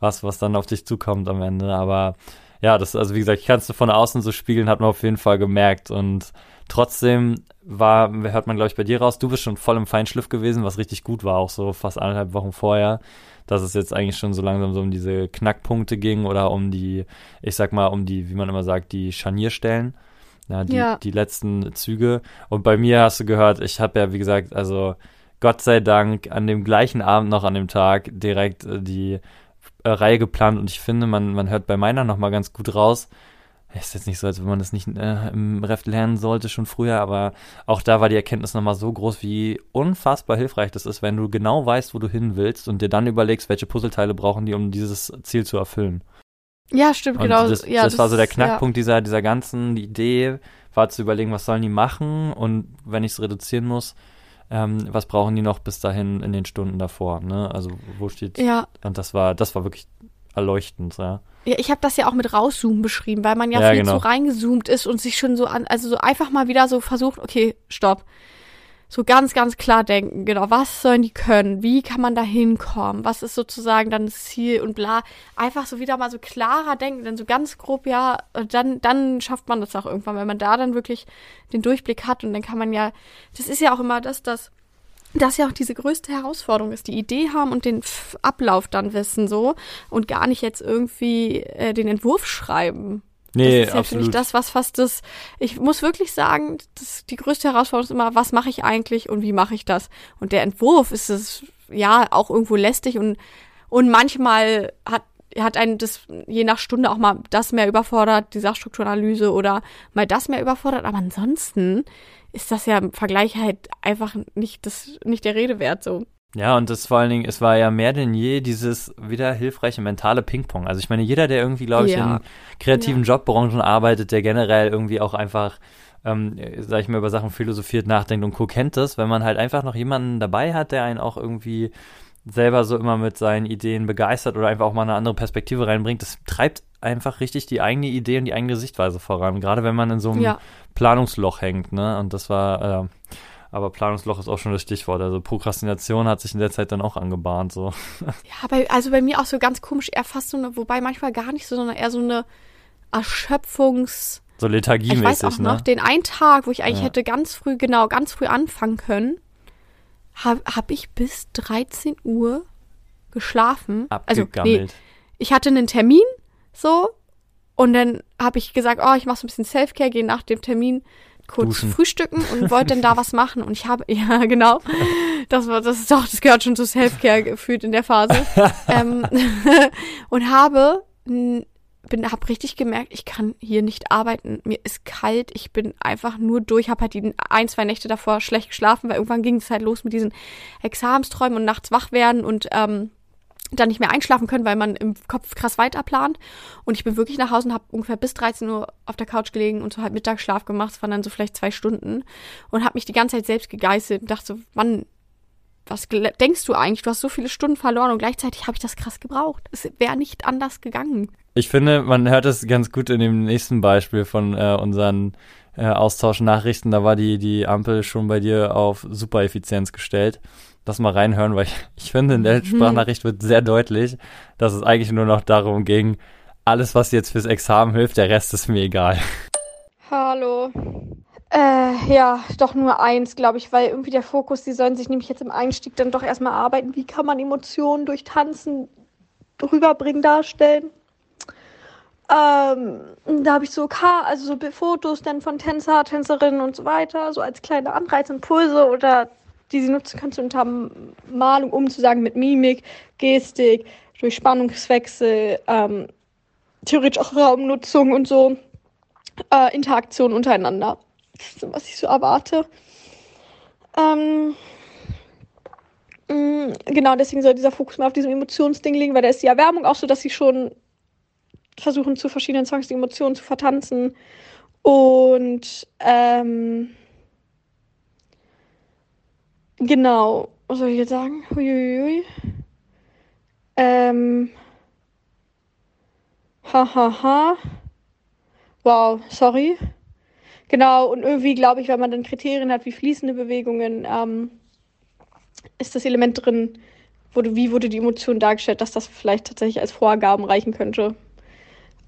Was, was dann auf dich zukommt am Ende. Aber ja, das, also wie gesagt, ich kann es von außen so spiegeln, hat man auf jeden Fall gemerkt. Und trotzdem war, hört man, glaube ich, bei dir raus, du bist schon voll im Feinschliff gewesen, was richtig gut war, auch so fast anderthalb Wochen vorher, dass es jetzt eigentlich schon so langsam so um diese Knackpunkte ging oder um die, ich sag mal, um die, wie man immer sagt, die Scharnierstellen. Ja, die, ja. die letzten Züge. Und bei mir hast du gehört, ich habe ja, wie gesagt, also Gott sei Dank an dem gleichen Abend noch an dem Tag direkt äh, die äh, Reihe geplant und ich finde, man, man hört bei meiner nochmal ganz gut raus, ist jetzt nicht so, als wenn man das nicht äh, im Ref lernen sollte schon früher, aber auch da war die Erkenntnis nochmal so groß, wie unfassbar hilfreich das ist, wenn du genau weißt, wo du hin willst und dir dann überlegst, welche Puzzleteile brauchen die, um dieses Ziel zu erfüllen. Ja, stimmt, und genau. Das, ja, das, das war so der Knackpunkt ja. dieser, dieser ganzen Idee, war zu überlegen, was sollen die machen und wenn ich es reduzieren muss, ähm, was brauchen die noch bis dahin in den Stunden davor, ne? Also wo steht Ja. Und das war, das war wirklich erleuchtend, ja. Ja, ich habe das ja auch mit rauszoomen beschrieben, weil man ja, ja viel genau. zu reingezoomt ist und sich schon so an, also so einfach mal wieder so versucht, okay, stopp. So ganz, ganz klar denken, genau, was sollen die können? Wie kann man da hinkommen? Was ist sozusagen dann das Ziel und bla. Einfach so wieder mal so klarer denken, denn so ganz grob, ja, dann, dann schafft man das auch irgendwann, wenn man da dann wirklich den Durchblick hat und dann kann man ja, das ist ja auch immer das, das das ja auch diese größte Herausforderung ist, die Idee haben und den Ablauf dann wissen so und gar nicht jetzt irgendwie äh, den Entwurf schreiben. Nee, das ist ja absolut. für das, was fast das, ich muss wirklich sagen, das, die größte Herausforderung ist immer, was mache ich eigentlich und wie mache ich das? Und der Entwurf ist es, ja, auch irgendwo lästig und, und manchmal hat hat einen das je nach Stunde auch mal das mehr überfordert, die Sachstrukturanalyse oder mal das mehr überfordert, aber ansonsten ist das ja im Vergleich halt einfach nicht das nicht der Rede wert so. Ja, und das vor allen Dingen, es war ja mehr denn je dieses wieder hilfreiche mentale Ping-Pong. Also ich meine, jeder, der irgendwie, glaube ich, ja. in kreativen ja. Jobbranchen arbeitet, der generell irgendwie auch einfach, ähm, sag ich mal, über Sachen philosophiert, nachdenkt und Co. kennt das, wenn man halt einfach noch jemanden dabei hat, der einen auch irgendwie selber so immer mit seinen Ideen begeistert oder einfach auch mal eine andere Perspektive reinbringt, das treibt einfach richtig die eigene Idee und die eigene Sichtweise voran. Gerade wenn man in so einem ja. Planungsloch hängt, ne? Und das war, äh, aber Planungsloch ist auch schon das Stichwort. Also Prokrastination hat sich in der Zeit dann auch angebahnt. So. [LAUGHS] Ja, bei, also bei mir auch so ganz komisch, eher fast so eine, wobei manchmal gar nicht so, sondern eher so eine Erschöpfungs... So lethargiemäßig, ich weiß auch noch, ne? den einen Tag, wo ich eigentlich ja. hätte ganz früh, genau, ganz früh anfangen können, habe hab ich bis 13 Uhr geschlafen. Also, nee, ich hatte einen Termin, so, und dann habe ich gesagt, oh, ich mache so ein bisschen Selfcare, gehe nach dem Termin kurz Duschen. frühstücken und wollte dann da [LAUGHS] was machen. Und ich habe, [LAUGHS] ja, genau, das war, das ist doch, das gehört schon zu Selfcare gefühlt in der Phase. [LAUGHS] ähm, und habe, bin, habe richtig gemerkt, ich kann hier nicht arbeiten. Mir ist kalt, ich bin einfach nur durch, habe halt die ein, zwei Nächte davor schlecht geschlafen, weil irgendwann ging es halt los mit diesen Examensträumen und nachts wach werden und ähm, dann nicht mehr einschlafen können, weil man im Kopf krass weiterplant. Und ich bin wirklich nach Hause und habe ungefähr bis 13 Uhr auf der Couch gelegen und so halt Mittagsschlaf gemacht. Es waren dann so vielleicht zwei Stunden. Und habe mich die ganze Zeit selbst gegeißelt und dachte so, wann, was denkst du eigentlich? Du hast so viele Stunden verloren und gleichzeitig habe ich das krass gebraucht. Es wäre nicht anders gegangen. Ich finde, man hört es ganz gut in dem nächsten Beispiel von äh, unseren äh, Austauschnachrichten. Da war die, die Ampel schon bei dir auf Supereffizienz gestellt das mal reinhören, weil ich, [LAUGHS] ich finde, in der mhm. Sprachnachricht wird sehr deutlich, dass es eigentlich nur noch darum ging, alles, was jetzt fürs Examen hilft, der Rest ist mir egal. Hallo. Äh, ja, doch nur eins, glaube ich, weil irgendwie der Fokus, die sollen sich nämlich jetzt im Einstieg dann doch erstmal arbeiten. Wie kann man Emotionen durch Tanzen rüberbringen, darstellen? Ähm, da habe ich so also so Fotos dann von Tänzer, Tänzerinnen und so weiter, so als kleine Anreizimpulse oder die sie nutzen kannst unter Malung, sagen, mit Mimik, Gestik, durch Spannungswechsel, ähm, theoretisch auch Raumnutzung und so, äh, Interaktion untereinander. Das ist, was ich so erwarte. Ähm, mm, genau, deswegen soll dieser Fokus mal auf diesem Emotionsding liegen, weil da ist die Erwärmung auch so, dass sie schon versuchen, zu verschiedenen Songs die Emotionen zu vertanzen. Und ähm, Genau. Was soll ich jetzt sagen? Huiuiui. Ähm. Hahaha. Ha, ha. Wow, sorry. Genau, und irgendwie glaube ich, wenn man dann Kriterien hat wie fließende Bewegungen, ähm, ist das Element drin, wurde, wie wurde die Emotion dargestellt, dass das vielleicht tatsächlich als Vorgaben reichen könnte.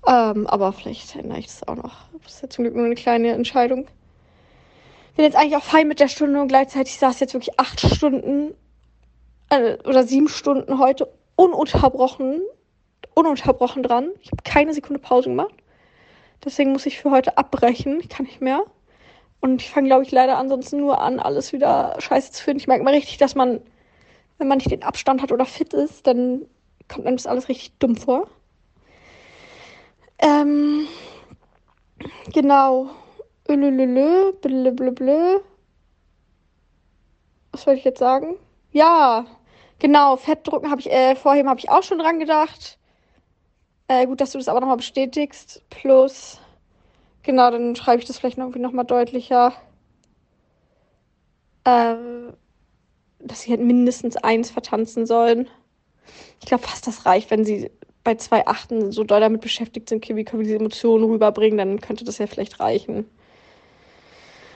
Ähm, aber vielleicht ändere ich das auch noch. Das ist ja zum Glück nur eine kleine Entscheidung bin jetzt eigentlich auch fein mit der Stunde und gleichzeitig saß jetzt wirklich acht Stunden äh, oder sieben Stunden heute ununterbrochen, ununterbrochen dran. Ich habe keine Sekunde Pause gemacht. Deswegen muss ich für heute abbrechen. Ich kann nicht mehr. Und ich fange, glaube ich, leider ansonsten nur an, alles wieder scheiße zu finden. Ich merke mal richtig, dass man, wenn man nicht den Abstand hat oder fit ist, dann kommt einem das alles richtig dumm vor. Ähm, genau. Blö, Was wollte ich jetzt sagen? Ja, genau, Fettdrucken habe ich, äh, vorheben habe ich auch schon dran gedacht. Äh, gut, dass du das aber nochmal bestätigst. Plus, genau, dann schreibe ich das vielleicht irgendwie nochmal deutlicher. Ähm, dass sie halt mindestens eins vertanzen sollen. Ich glaube fast, das reicht, wenn sie bei zwei Achten so doll damit beschäftigt sind, okay, wie können wir diese Emotionen rüberbringen, dann könnte das ja vielleicht reichen.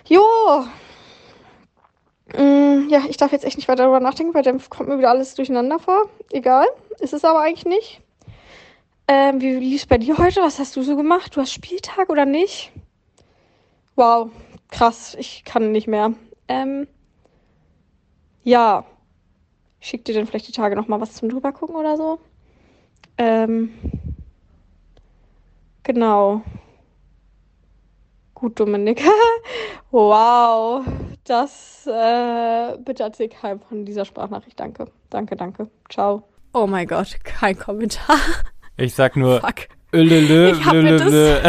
Jo. Mm, ja, ich darf jetzt echt nicht weiter darüber nachdenken, weil dann kommt mir wieder alles durcheinander vor. Egal, ist es aber eigentlich nicht. Ähm, wie lief es bei dir heute? Was hast du so gemacht? Du hast Spieltag oder nicht? Wow, krass, ich kann nicht mehr. Ähm, ja. Ich schick dir dann vielleicht die Tage nochmal was zum drüber gucken oder so. Ähm, genau. Gut, Dominik. [LAUGHS] wow. Das äh, bitte erzähl keinem von dieser Sprachnachricht. Danke. Danke, danke. Ciao. Oh mein Gott, kein Kommentar. Ich sag nur. Fuck. Ölölö, ich lölö,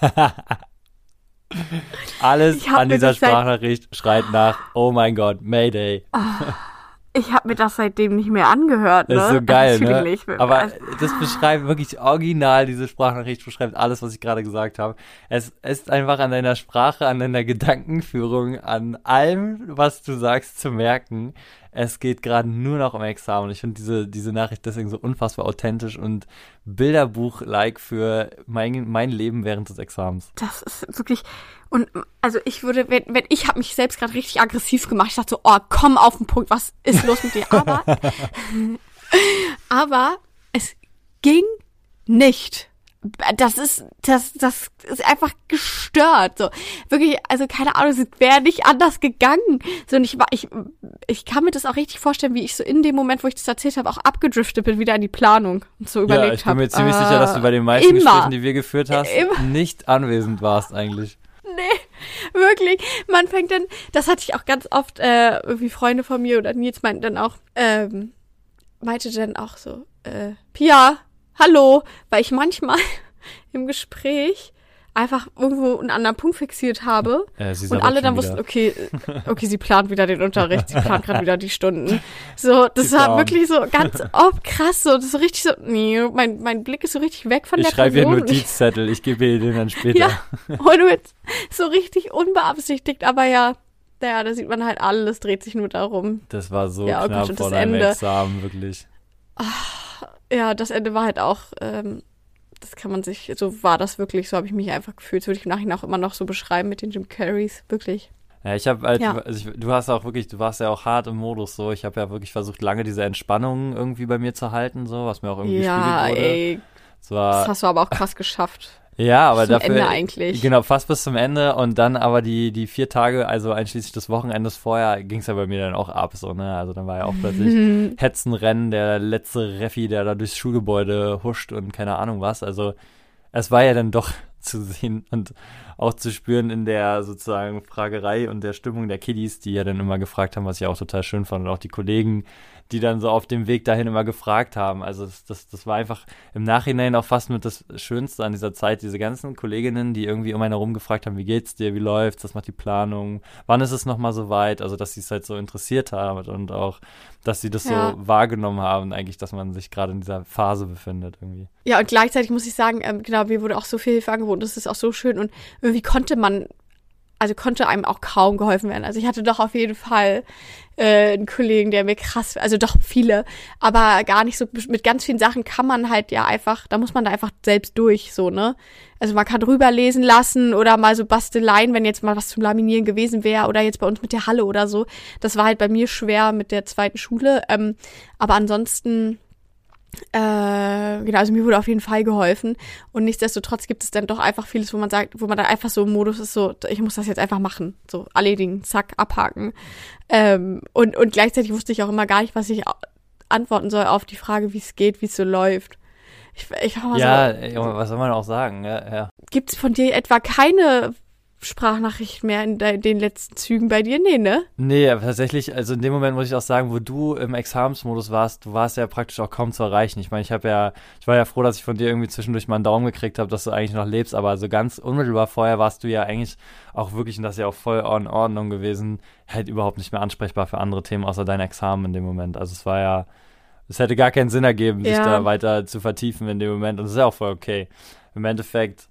[LAUGHS] Alles an dieser Sprachnachricht schreit nach, oh mein Gott, Mayday. Oh, Ich habe mir das seitdem nicht mehr angehört. Ne? Das ist so geil, ne? Nicht. Aber das beschreibt wirklich original, diese Sprachnachricht beschreibt alles, was ich gerade gesagt habe. Es ist einfach an deiner Sprache, an deiner Gedankenführung, an allem, was du sagst, zu merken. Es geht gerade nur noch um Examen. Ich finde diese, diese Nachricht deswegen so unfassbar authentisch und Bilderbuch-like für mein, mein Leben während des Examens. Das ist wirklich, und also ich würde, wenn, wenn ich habe mich selbst gerade richtig aggressiv gemacht. Ich dachte so, oh, komm auf den Punkt, was ist los mit dir? Aber, [LAUGHS] aber es ging nicht das ist, das, das ist einfach gestört. So wirklich, also keine Ahnung, es wäre nicht anders gegangen. So und ich war, ich, ich kann mir das auch richtig vorstellen, wie ich so in dem Moment, wo ich das erzählt habe, auch abgedriftet bin wieder in die Planung und so überlegt habe. Ja, ich bin hab, mir ziemlich äh, sicher, dass du bei den meisten immer, Gesprächen, die wir geführt hast, immer. nicht anwesend warst eigentlich. Nee, wirklich. Man fängt dann, das hatte ich auch ganz oft, äh, irgendwie Freunde von mir oder Nils meinten dann auch, ähm, meinte dann auch so, äh, Pia, hallo, weil ich manchmal [LAUGHS] im Gespräch einfach irgendwo einen anderen Punkt fixiert habe äh, und alle dann wussten, okay, äh, okay, sie plant wieder den Unterricht, sie plant gerade wieder die Stunden. So, [LAUGHS] das war wirklich so ganz [LAUGHS] oft krass, so, das ist so richtig so, nee, mein, mein Blick ist so richtig weg von ich der Person. Ich schreibe ihr einen Notizzettel, ich gebe ihr den dann später. ja, und jetzt so richtig unbeabsichtigt, aber ja, naja, da sieht man halt alles, dreht sich nur darum. Das war so ja, oh knapp vor deinem Examen, wirklich. Ach, ja, das Ende war halt auch, ähm, das kann man sich, so war das wirklich, so habe ich mich einfach gefühlt, das würde ich im Nachhinein auch immer noch so beschreiben mit den Jim Carreys, wirklich. Ja, ich habe halt, ja. also ich, du hast auch wirklich, du warst ja auch hart im Modus so. Ich habe ja wirklich versucht, lange diese Entspannung irgendwie bei mir zu halten, so, was mir auch irgendwie ja, wurde. Ey, das hast du aber auch krass geschafft. Ja, aber dafür. Ende eigentlich. Genau, fast bis zum Ende und dann aber die, die vier Tage, also einschließlich des Wochenendes vorher, ging es ja bei mir dann auch ab, so, ne? Also dann war ja auch plötzlich [LAUGHS] Hetzenrennen, der letzte Reffi, der da durchs Schulgebäude huscht und keine Ahnung was. Also es war ja dann doch [LAUGHS] zu sehen und auch zu spüren in der sozusagen Fragerei und der Stimmung der Kiddies, die ja dann immer gefragt haben, was ich auch total schön fand und auch die Kollegen, die dann so auf dem Weg dahin immer gefragt haben. Also das, das, das war einfach im Nachhinein auch fast mit das Schönste an dieser Zeit, diese ganzen Kolleginnen, die irgendwie um einen herum gefragt haben, wie geht's dir, wie läuft's, was macht die Planung, wann ist es nochmal so weit, also dass sie es halt so interessiert haben und auch, dass sie das ja. so wahrgenommen haben, eigentlich, dass man sich gerade in dieser Phase befindet irgendwie. Ja, und gleichzeitig muss ich sagen, ähm, genau, mir wurde auch so viel Hilfe angeboten, das ist auch so schön und irgendwie konnte man also konnte einem auch kaum geholfen werden. Also ich hatte doch auf jeden Fall äh, einen Kollegen, der mir krass, also doch viele, aber gar nicht so, mit ganz vielen Sachen kann man halt ja einfach, da muss man da einfach selbst durch, so, ne? Also man kann drüber lesen lassen oder mal so Basteleien, wenn jetzt mal was zum Laminieren gewesen wäre oder jetzt bei uns mit der Halle oder so. Das war halt bei mir schwer mit der zweiten Schule. Ähm, aber ansonsten äh, genau, also mir wurde auf jeden Fall geholfen. Und nichtsdestotrotz gibt es dann doch einfach vieles, wo man sagt, wo man dann einfach so im Modus ist, so, ich muss das jetzt einfach machen. So, erledigen, zack, abhaken. Ähm, und, und gleichzeitig wusste ich auch immer gar nicht, was ich antworten soll auf die Frage, wie es geht, wie es so läuft. Ich, ich ja, so, was soll man auch sagen? Ja, ja. Gibt es von dir etwa keine Sprachnachricht mehr in den letzten Zügen bei dir? Nee, ne? Nee, tatsächlich, also in dem Moment muss ich auch sagen, wo du im Examensmodus warst, du warst ja praktisch auch kaum zu erreichen. Ich meine, ich habe ja, ich war ja froh, dass ich von dir irgendwie zwischendurch mal einen Daumen gekriegt habe, dass du eigentlich noch lebst, aber so ganz unmittelbar vorher warst du ja eigentlich auch wirklich, und das ist ja auch voll in Ordnung gewesen, halt überhaupt nicht mehr ansprechbar für andere Themen außer dein Examen in dem Moment. Also es war ja, es hätte gar keinen Sinn ergeben, sich ja. da weiter zu vertiefen in dem Moment und das ist ja auch voll okay. Im Endeffekt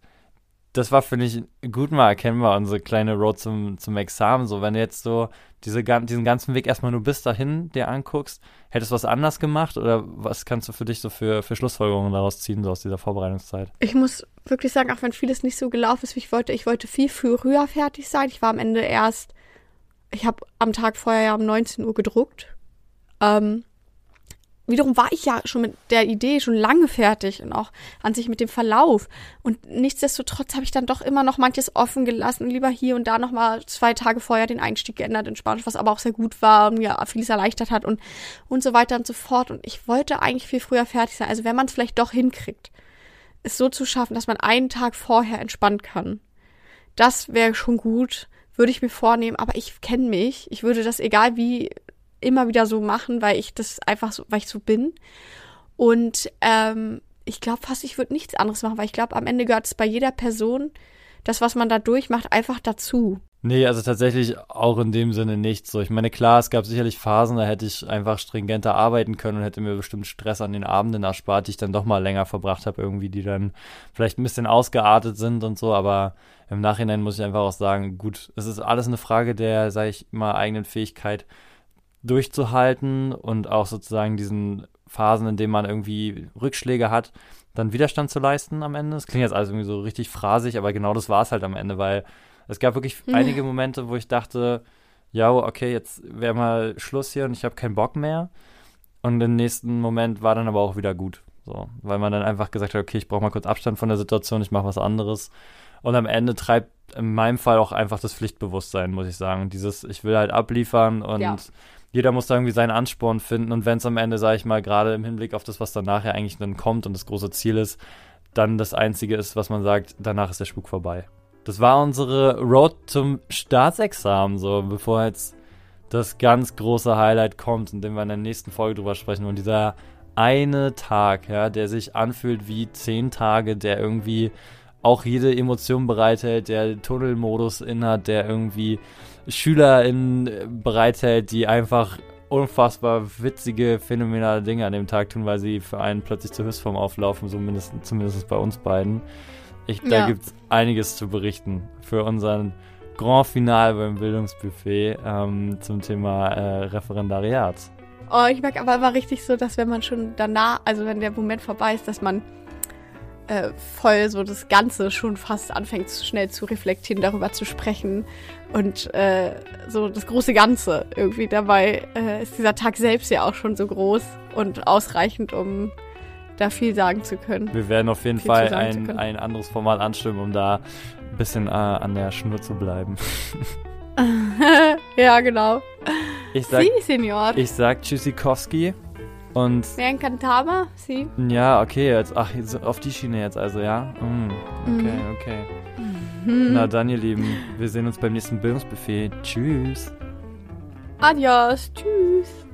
das war, finde ich, gut mal erkennbar, unsere kleine Road zum, zum Examen. So, wenn du jetzt so diese, diesen ganzen Weg erstmal nur bis dahin dir anguckst, hättest du was anders gemacht oder was kannst du für dich so für, für Schlussfolgerungen daraus ziehen, so aus dieser Vorbereitungszeit? Ich muss wirklich sagen, auch wenn vieles nicht so gelaufen ist, wie ich wollte, ich wollte viel früher fertig sein. Ich war am Ende erst, ich habe am Tag vorher ja um 19 Uhr gedruckt. Ähm, wiederum war ich ja schon mit der Idee schon lange fertig und auch an sich mit dem Verlauf. Und nichtsdestotrotz habe ich dann doch immer noch manches offen gelassen und lieber hier und da noch mal zwei Tage vorher den Einstieg geändert in Spanisch, was aber auch sehr gut war und mir vieles erleichtert hat und, und so weiter und so fort. Und ich wollte eigentlich viel früher fertig sein. Also wenn man es vielleicht doch hinkriegt, es so zu schaffen, dass man einen Tag vorher entspannen kann. Das wäre schon gut, würde ich mir vornehmen, aber ich kenne mich. Ich würde das, egal wie immer wieder so machen, weil ich das einfach so, weil ich so bin. Und ähm, ich glaube fast, ich würde nichts anderes machen, weil ich glaube, am Ende gehört es bei jeder Person, das, was man da durchmacht, einfach dazu. Nee, also tatsächlich auch in dem Sinne nicht so. Ich meine, klar, es gab sicherlich Phasen, da hätte ich einfach stringenter arbeiten können und hätte mir bestimmt Stress an den Abenden erspart, die ich dann doch mal länger verbracht habe, irgendwie, die dann vielleicht ein bisschen ausgeartet sind und so, aber im Nachhinein muss ich einfach auch sagen, gut, es ist alles eine Frage der, sage ich mal, eigenen Fähigkeit durchzuhalten und auch sozusagen diesen Phasen, in denen man irgendwie Rückschläge hat, dann Widerstand zu leisten am Ende. Es klingt jetzt alles irgendwie so richtig phrasig, aber genau das war es halt am Ende, weil es gab wirklich mhm. einige Momente, wo ich dachte, ja, okay, jetzt wäre mal Schluss hier und ich habe keinen Bock mehr. Und im nächsten Moment war dann aber auch wieder gut. So, weil man dann einfach gesagt hat, okay, ich brauche mal kurz Abstand von der Situation, ich mache was anderes. Und am Ende treibt in meinem Fall auch einfach das Pflichtbewusstsein, muss ich sagen. Dieses, ich will halt abliefern und ja. Jeder muss da irgendwie seinen Ansporn finden. Und wenn es am Ende, sage ich mal, gerade im Hinblick auf das, was dann nachher eigentlich dann kommt und das große Ziel ist, dann das Einzige ist, was man sagt, danach ist der Spuk vorbei. Das war unsere Road zum Staatsexamen, so, bevor jetzt das ganz große Highlight kommt, in dem wir in der nächsten Folge drüber sprechen. Und dieser eine Tag, ja, der sich anfühlt wie zehn Tage, der irgendwie auch jede Emotion bereithält, der Tunnelmodus inhat, der irgendwie SchülerInnen bereithält, die einfach unfassbar witzige, phänomenale Dinge an dem Tag tun, weil sie für einen plötzlich zur Höchstform auflaufen, zumindest, zumindest bei uns beiden. Ich, da ja. gibt es einiges zu berichten für unseren Grand Final beim Bildungsbuffet ähm, zum Thema äh, Referendariat. Oh, ich merke aber immer richtig so, dass wenn man schon danach, also wenn der Moment vorbei ist, dass man äh, voll so das Ganze schon fast anfängt, schnell zu reflektieren, darüber zu sprechen und äh, so das große Ganze irgendwie. Dabei äh, ist dieser Tag selbst ja auch schon so groß und ausreichend, um da viel sagen zu können. Wir werden auf jeden Fall ein, ein anderes Format anstimmen, um da ein bisschen äh, an der Schnur zu bleiben. [LAUGHS] ja, genau. Ich sag, Sie, Senior. Ich sag Tschüssikowski. Und. Wer encantaba? Sie? Ja, okay, jetzt, ach, auf die Schiene jetzt also, ja? Mm, okay, mhm. okay. Mhm. Na dann, ihr Lieben, wir sehen uns beim nächsten Bildungsbuffet. Tschüss. Adios, tschüss.